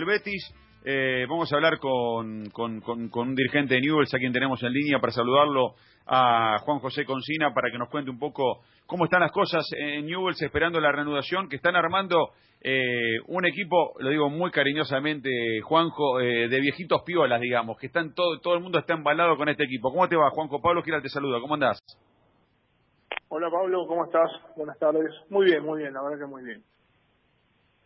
el Betis. Eh, vamos a hablar con, un dirigente de Newell's a quien tenemos en línea para saludarlo a Juan José Concina para que nos cuente un poco cómo están las cosas en Newell's esperando la reanudación, que están armando eh, un equipo, lo digo muy cariñosamente, Juanjo, eh, de viejitos piolas, digamos, que están todo, todo el mundo está embalado con este equipo. ¿Cómo te va, Juanjo? Pablo Gira te saluda, ¿cómo andás? Hola Pablo, ¿cómo estás? Buenas tardes. Muy bien, muy bien, la verdad que muy bien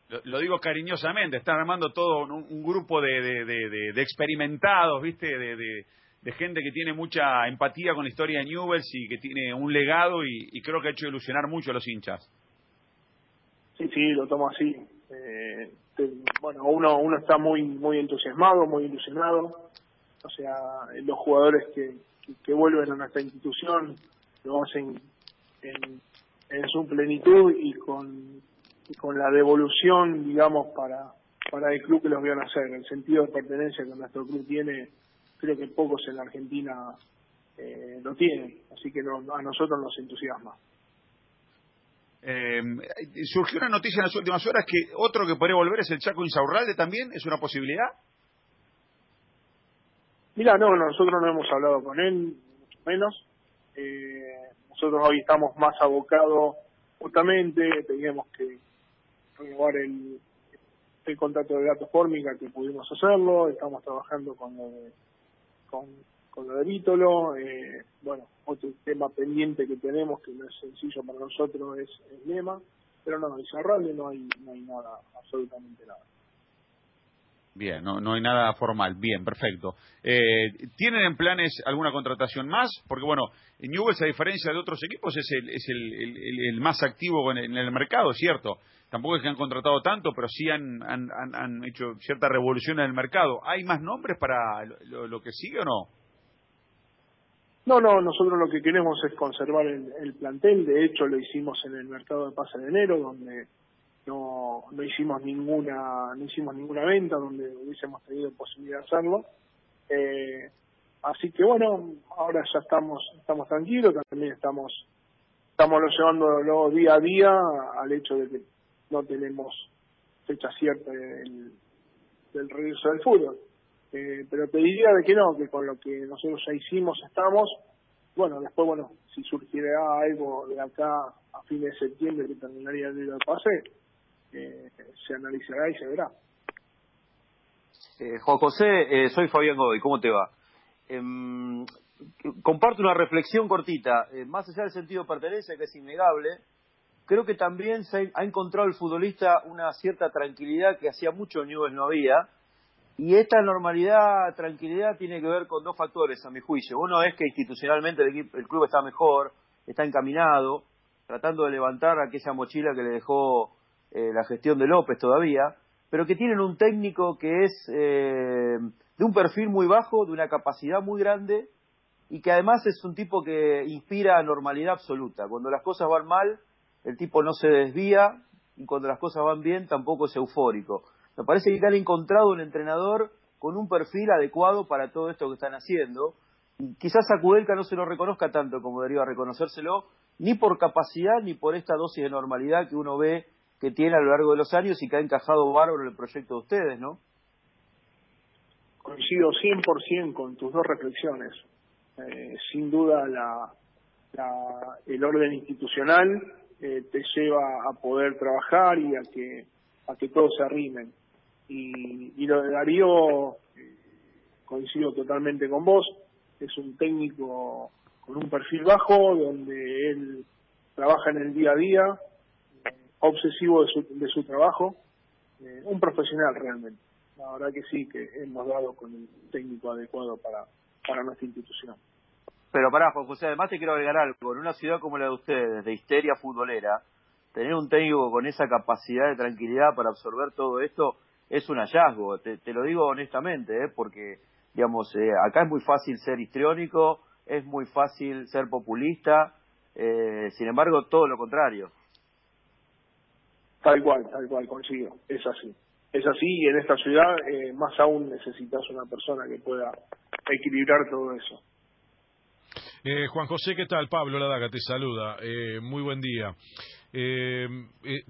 lo, digo cariñosamente, están armando todo un, grupo de, experimentados, ¿viste? De, gente que tiene mucha empatía con la historia de Newells y que tiene un legado y, creo que ha hecho ilusionar mucho a los hinchas. Sí, sí, lo tomo así. Eh, bueno, uno, uno está muy, muy entusiasmado, muy ilusionado. O sea, los jugadores que, que, vuelven a nuestra institución lo hacen en, en su plenitud y con con la devolución, digamos, para, para el club que los vio nacer. El sentido de pertenencia que nuestro club tiene, creo que pocos en la Argentina eh, lo tienen, así que a nosotros nos entusiasma. Eh, surgió una noticia en las últimas horas que otro que podría volver es el Chaco Insaurralde también, ¿es una posibilidad? Mira, no, nosotros no hemos hablado con él, mucho menos. Eh, nosotros hoy estamos más abocados, justamente, teníamos que renovar el, el contrato de datos fórmica que pudimos hacerlo, estamos trabajando con lo de, con, con lo de Vítolo, eh, bueno, otro tema pendiente que tenemos que no es sencillo para nosotros es el lema, pero no, cerrarle no hay, no hay nada, absolutamente nada. Bien, no, no hay nada formal. Bien, perfecto. Eh, ¿Tienen en planes alguna contratación más? Porque, bueno, Newell's, a diferencia de otros equipos, es el, es el, el, más activo en el, mercado, ¿cierto? Tampoco es que han contratado tanto, pero sí han, han, han hecho cierta revolución en el mercado. ¿Hay más nombres para lo, que sigue o no? No, no, nosotros lo que queremos es conservar el, el plantel. De hecho, lo hicimos en el mercado de pase de enero, donde no, no hicimos ninguna no hicimos ninguna venta donde hubiésemos tenido posibilidad de hacerlo eh, así que bueno ahora ya estamos estamos tranquilos también estamos estamos llevándolo día a día al hecho de que no tenemos fecha cierta del, del regreso del fútbol eh, pero te diría de que no que con lo que nosotros ya hicimos estamos bueno después bueno si surgiera algo de acá a fines de septiembre que terminaría el de pase se analizará y se verá. Eh, Juan José, eh, soy Fabián Godoy, ¿cómo te va? Eh, comparto una reflexión cortita, eh, más allá del sentido de pertenencia, que es innegable, creo que también se ha encontrado el futbolista una cierta tranquilidad que hacía mucho Newell no había, y esta normalidad, tranquilidad, tiene que ver con dos factores, a mi juicio. Uno es que institucionalmente el, el club está mejor, está encaminado, tratando de levantar aquella mochila que le dejó eh, la gestión de López todavía, pero que tienen un técnico que es eh, de un perfil muy bajo, de una capacidad muy grande y que además es un tipo que inspira normalidad absoluta. Cuando las cosas van mal, el tipo no se desvía y cuando las cosas van bien tampoco es eufórico. Me parece que han encontrado un entrenador con un perfil adecuado para todo esto que están haciendo. Y quizás a Kudelka no se lo reconozca tanto como debería reconocérselo, ni por capacidad ni por esta dosis de normalidad que uno ve que tiene a lo largo de los años y que ha encajado bárbaro en el proyecto de ustedes, ¿no? Coincido 100% con tus dos reflexiones. Eh, sin duda la, el orden institucional eh, te lleva a poder trabajar y a que a que todos se arrimen. Y, y lo de Darío, eh, coincido totalmente con vos, es un técnico con un perfil bajo, donde él trabaja en el día a día, obsesivo de su, de su trabajo, eh, un profesional realmente. La verdad que sí, que hemos dado con el técnico adecuado para, para nuestra institución. Pero pará, José, además te quiero agregar algo. En una ciudad como la de ustedes, de histeria futbolera, tener un técnico con esa capacidad de tranquilidad para absorber todo esto es un hallazgo. Te, lo digo honestamente, ¿eh? porque, digamos, eh, acá es muy fácil ser histriónico, es muy fácil ser populista, eh, sin embargo, todo lo contrario. Tal cual, tal cual, consigo. Es así. Es así y en esta ciudad eh, más aún necesitas una persona que pueda equilibrar todo eso. Eh, Juan José, ¿qué tal? Pablo Ladaga te saluda. Eh, muy buen día. Eh,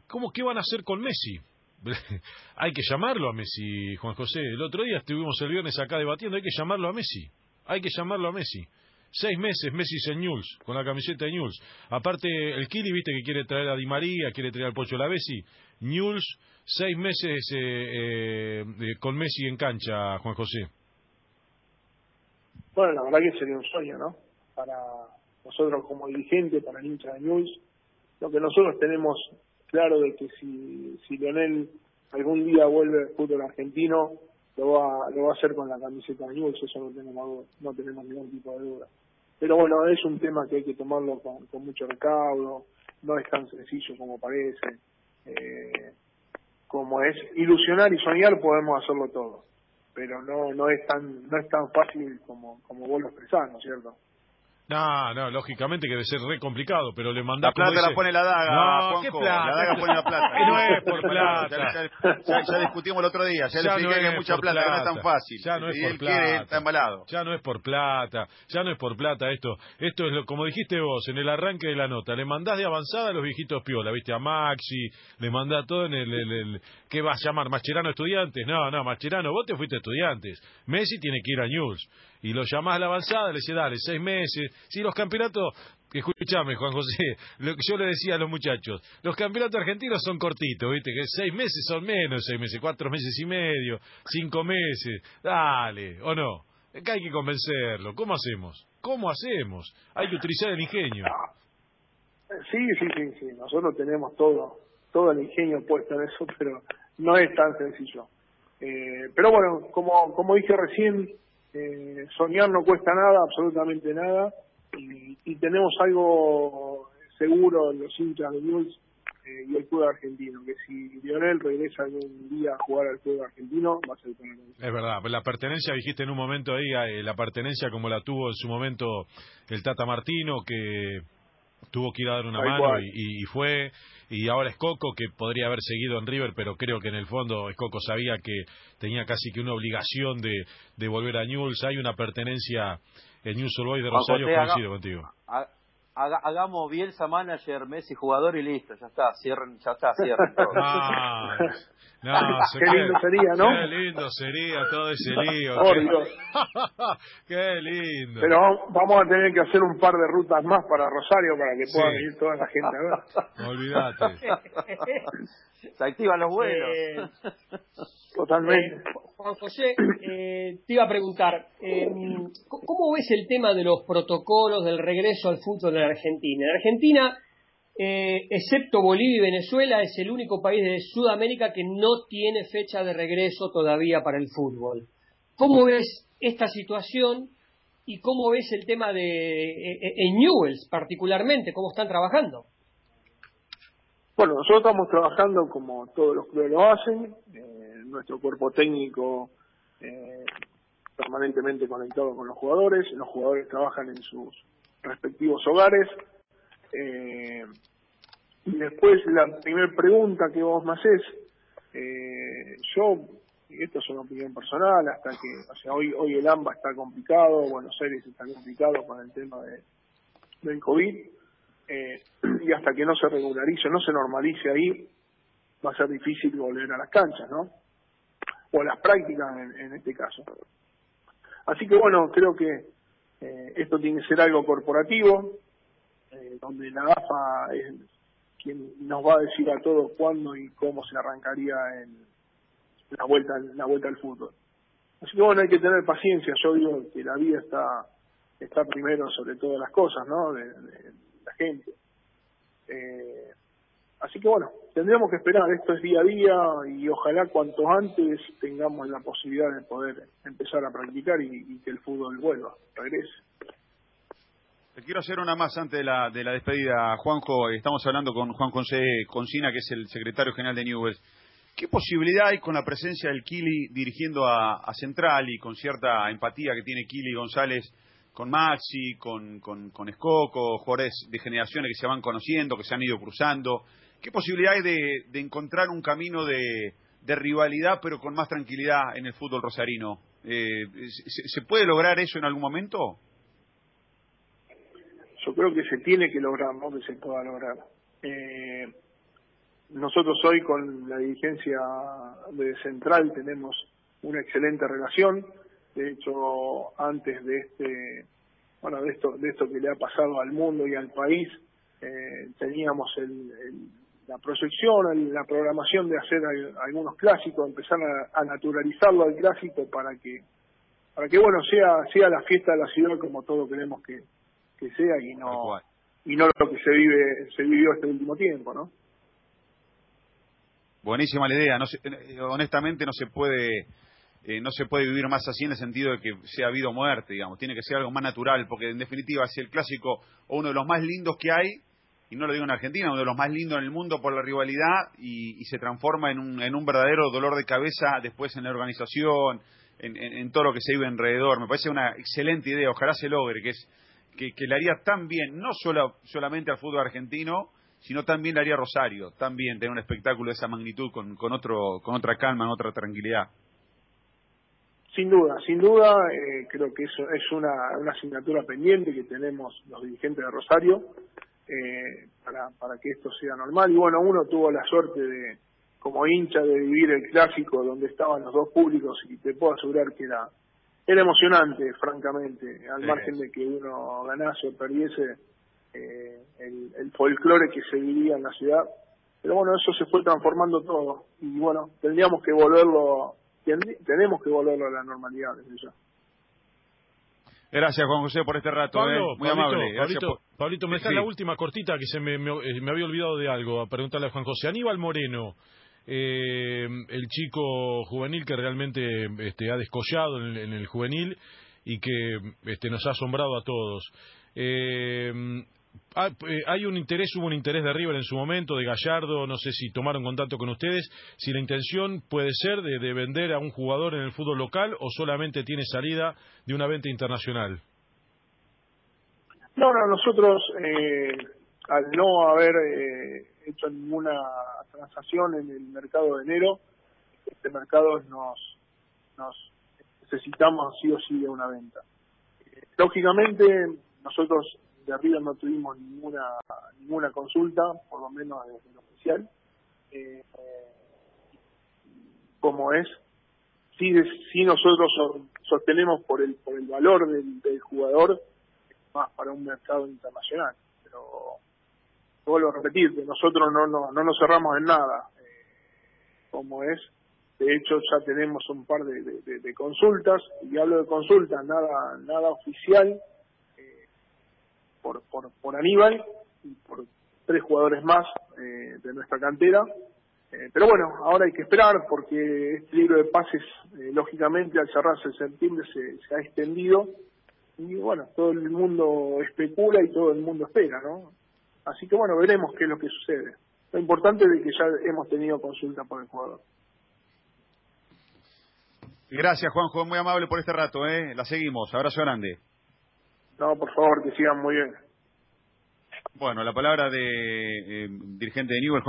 ¿cómo, ¿Qué van a hacer con Messi? hay que llamarlo a Messi, Juan José. El otro día estuvimos el viernes acá debatiendo, hay que llamarlo a Messi. Hay que llamarlo a Messi. Seis meses Messi en News, con la camiseta de News. Aparte, el Kili, viste que quiere traer a Di María, quiere traer al Pocho Lavesi. News, seis meses eh, eh, con Messi en cancha, Juan José. Bueno, la verdad que sería un sueño, ¿no? Para nosotros como dirigentes, para el hincha de News. Lo que nosotros tenemos claro de que si, si Leonel algún día vuelve al fútbol argentino, lo va, lo va a hacer con la camiseta de News, eso no tenemos, no tenemos ningún tipo de duda. Pero bueno, es un tema que hay que tomarlo con, con mucho recaudo, no es tan sencillo como parece. Eh, como es ilusionar y soñar, podemos hacerlo todo. Pero no no es tan no es tan fácil como, como vos lo expresás, ¿no es cierto? No, no, lógicamente que debe ser re complicado, pero le mandás... La plata la pone la daga, No, ¿qué plata? La daga pone la plata. No es por plata. Ya, ya- ya discutimos el otro día, ya, le Ya expliqué no que es mucha por plata, que no es plata. tan fácil. Ya no es si por él quiere, plata. está embalado. Ya no es por plata, ya no es por plata esto. Esto es lo, como dijiste vos en el arranque de la nota. Le mandás de avanzada a los viejitos piola, viste, a Maxi, le mandás todo en el, el, el- ¿qué vas a llamar? ¿Mascherano estudiantes? No, no, Mascherano, vos te fuiste estudiantes. Messi tiene que ir a News. Y lo llamás a la avanzada, le decís, dale, seis meses. Si los campeonatos, escúchame, Juan José, lo que yo le decía a los muchachos, los campeonatos argentinos son cortitos, viste, que seis meses son menos, seis meses, cuatro meses y medio, cinco meses. Dale, ¿o no? Que hay que convencerlo. ¿Cómo hacemos? ¿Cómo hacemos? Hay que utilizar el ingenio. Sí, sí, sí, sí. Nosotros tenemos todo, todo el ingenio puesto en eso, pero no es tan sencillo. Eh, pero bueno, como, como dije recién, eh, soñar no cuesta nada, absolutamente nada, y, tenemos algo seguro en los hinchas de News eh, y el fútbol argentino, que si Lionel regresa algún día a jugar al fútbol argentino, va a ser con Es verdad, la pertenencia, dijiste en un momento ahí, eh, la pertenencia como la tuvo en su momento el Tata Martino, que tuvo que ir a dar una mano y, y- fue, y ahora es Coco, que podría haber seguido en River, pero creo que en el fondo Coco sabía que tenía casi que una obligación de, de volver a Newell's. Hay una pertenencia en Newell's Old Boys de Rosario, coincido contigo. Haga- hagamos Bielsa manager, Messi jugador y listo, ya está, cierren, ya está, cierren todo. Ah, no, se Qué lindo sería, ¿no? Qué lindo sería todo ese lío. Por qué- Dios. qué lindo. Pero vamos- vamos a tener que hacer un par de rutas más para Rosario para que pueda Sí. venir toda la gente a ver. Olvídate. Se activan los vuelos. Eh, Totalmente. eh, Juan José, eh, te iba a preguntar, eh, ¿cómo ves el tema de los protocolos del regreso al fútbol Argentina? En Argentina, eh, excepto Bolivia y Venezuela, es el único país de Sudamérica que no tiene fecha de regreso todavía para el fútbol. ¿Cómo ves esta situación y cómo ves el tema de eh, eh, en Newells particularmente, cómo están trabajando? Bueno, nosotros estamos trabajando como todos los clubes lo hacen, nuestro cuerpo técnico permanentemente conectado con los jugadores, los jugadores trabajan en sus respectivos hogares. eh, y después la primera pregunta que vos me haces, eh, yo, y esto es una opinión personal, hasta que, o sea, hoy, hoy el AMBA está complicado, Buenos Aires está complicado con el tema de, del COVID, eh, y hasta que no se regularice, no se normalice ahí, va a ser difícil volver a las canchas, ¿no? O a las prácticas en, en este caso. Así que bueno, creo que eh, esto tiene que ser algo corporativo, eh, donde la AFA es quien nos va a decir a todos cuándo y cómo se arrancaría en la vuelta la vuelta al fútbol. Así que bueno, hay que tener paciencia. Yo digo que la vida está está primero sobre todas las cosas, ¿no? De, de la gente. Eh, así que bueno, tendremos que esperar. Esto es día a día y ojalá cuanto antes tengamos la posibilidad de poder empezar a practicar y, que el fútbol vuelva, regrese. Te quiero hacer una más antes de la, de la despedida, Juanjo. Estamos hablando con Juan José Concina, que es el secretario general de Newell's. ¿Qué posibilidad hay con la presencia del Kili dirigiendo a, a Central y con cierta empatía que tiene Kili González con Maxi, con, con, con Escoco, jugadores de generaciones que se van conociendo, que se han ido cruzando? ¿Qué posibilidad hay de, encontrar un camino de, rivalidad, pero con más tranquilidad en el fútbol rosarino? Eh, ¿se, ¿Se puede lograr eso en algún momento? yo creo que se tiene que lograr, no que se pueda lograr. Eh, nosotros hoy con la dirigencia de Central tenemos una excelente relación. De hecho, antes de este, bueno, de esto, de esto que le ha pasado al mundo y al país, eh, teníamos el, la proyección, la programación de hacer algunos clásicos, empezar a, naturalizarlo al clásico para que, para que bueno sea, sea la fiesta de la ciudad como todos queremos que, que sea y no, y no lo que se vive, se vivió este último tiempo, ¿no? Buenísima la idea. No eh, honestamente no se puede eh, no se puede vivir más así en el sentido de que sea habido muerte, digamos. Tiene que ser algo más natural, porque en definitiva, si el clásico o uno de los más lindos que hay, y no lo digo en Argentina, uno de los más lindos en el mundo por la rivalidad, y, se transforma en un, en un verdadero dolor de cabeza después en la organización, en, todo lo que se vive alrededor. Me parece una excelente idea, ojalá se logre, que es que, le haría tan bien, no solo, solamente al fútbol argentino, sino también le haría Rosario, también tener un espectáculo de esa magnitud con, con, otro, con otra calma, con otra tranquilidad. Sin duda, sin duda, eh, creo que eso es una asignatura pendiente que tenemos los dirigentes de Rosario eh, para, para que esto sea normal. Y bueno, uno tuvo la suerte de, como hincha, de vivir el clásico donde estaban los dos públicos y te puedo asegurar que era, era emocionante, francamente, al margen de que uno ganase o perdiese eh, el, el folclore que se vivía en la ciudad. Pero bueno, eso se fue transformando todo y bueno, tendríamos que volverlo, tenemos que volverlo a la normalidad desde ya. Gracias, Juan José, por este rato. eh. Muy amable. Pablito, Pablito, me está la última cortita que se me, me, eh, me, había olvidado de algo, a preguntarle a Juan José. Aníbal Moreno, eh, el chico juvenil que realmente este, ha descollado en el, en el, juvenil y que este, nos ha asombrado a todos. Eh, hay un interés, hubo un interés de River en su momento, de Gallardo, no sé si tomaron contacto con ustedes, si la intención puede ser de, vender a un jugador en el fútbol local o solamente tiene salida de una venta internacional. No, no, nosotros eh, al no haber eh, hecho ninguna transacción en el mercado de enero, este mercado nos, nos necesitamos sí o sí de una venta. lógicamente, nosotros de River no tuvimos ninguna ninguna consulta, por lo menos desde el oficial. Eh, como es, sí, sí nosotros sostenemos por el por el valor del, jugador más para un mercado internacional, pero vuelvo a repetir que nosotros no, no, no nos cerramos en nada, eh, como es. De hecho, ya tenemos un par de, de, de consultas, y hablo de consultas, nada, nada oficial, por, por, por Aníbal y por tres jugadores más eh, de nuestra cantera. Eh, pero bueno, ahora hay que esperar porque este libro de pases, eh, lógicamente, al cerrarse en septiembre se, se ha extendido y bueno, todo el mundo especula y todo el mundo espera, ¿no? Así que bueno, veremos qué es lo que sucede. Lo importante es que ya hemos tenido consulta por el jugador. Gracias, Juanjo, muy amable por este rato, ¿eh? La seguimos. Abrazo grande. No, por favor, que sigan muy bien. Bueno, la palabra de eh, dirigente de Newell.